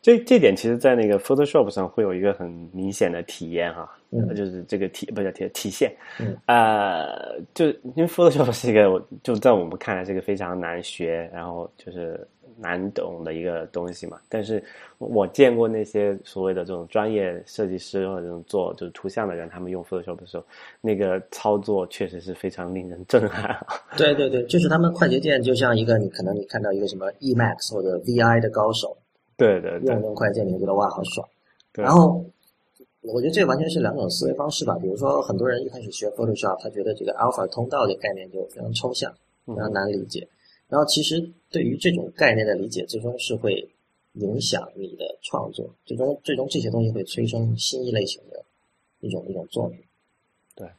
这这点其实，在那个 Photoshop 上会有一个很明显的体验哈，嗯，就是这个体不叫体体现，嗯，呃，就因为 Photoshop 是一个，就在我们看来是一个非常难学，然后就是难懂的一个东西嘛。但是我见过那些所谓的这种专业设计师或者这种做就是图像的人，他们用 Photoshop 的时候，那个操作确实是非常令人震撼。对对对，就是他们快捷键就像一个你可能你看到一个什么 Emacs 或者 VI 的高手。对对，用用快捷你觉得哇好爽，然后我觉得这完全是两种思维方式吧。比如说很多人一开始学 Photoshop，他觉得这个 Alpha 通道的概念就非常抽象，非常难理解。然后其实对于这种概念的理解，最终是会影响你的创作，最终最终这些东西会催生新一类型的一种一种作品。对，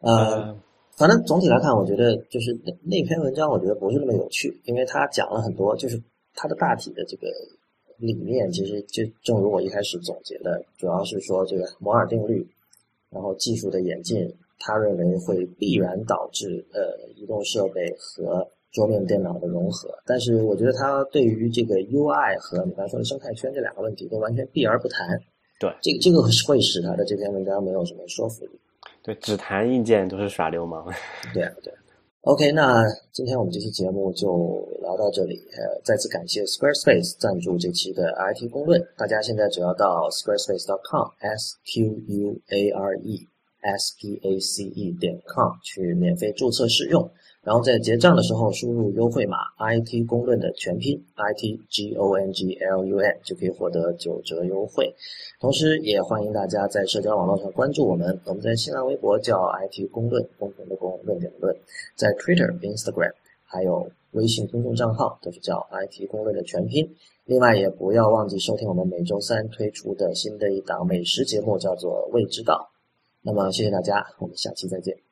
呃，反正总体来看，我觉得就是那那篇文章，我觉得不是那么有趣，因为他讲了很多，就是。它的大体的这个理念，其实就正如我一开始总结的，主要是说这个摩尔定律，然后技术的演进，他认为会必然导致呃移动设备和桌面电脑的融合。但是我觉得他对于这个 UI 和你刚才说的生态圈这两个问题都完全避而不谈。对，这个这个会使他的这篇文章没有什么说服力。对，只谈硬件都是耍流氓。对啊，对。OK，那今天我们这期节目就聊到这里。呃，再次感谢 Squarespace 赞助这期的 IT 公论。大家现在只要到 squarespace.com，s q u a r e s p a c e 点 com 去免费注册试用。然后在结账的时候输入优惠码 “IT 公论”的全拼 “IT G O N G L U N” 就可以获得九折优惠。同时，也欢迎大家在社交网络上关注我们。我们在新浪微博叫 “IT 公论”，公平的公，论点的论；在 Twitter、Instagram 还有微信公众账号都是叫 “IT 公论”的全拼。另外，也不要忘记收听我们每周三推出的新的一档美食节目，叫做《未知道》。那么，谢谢大家，我们下期再见。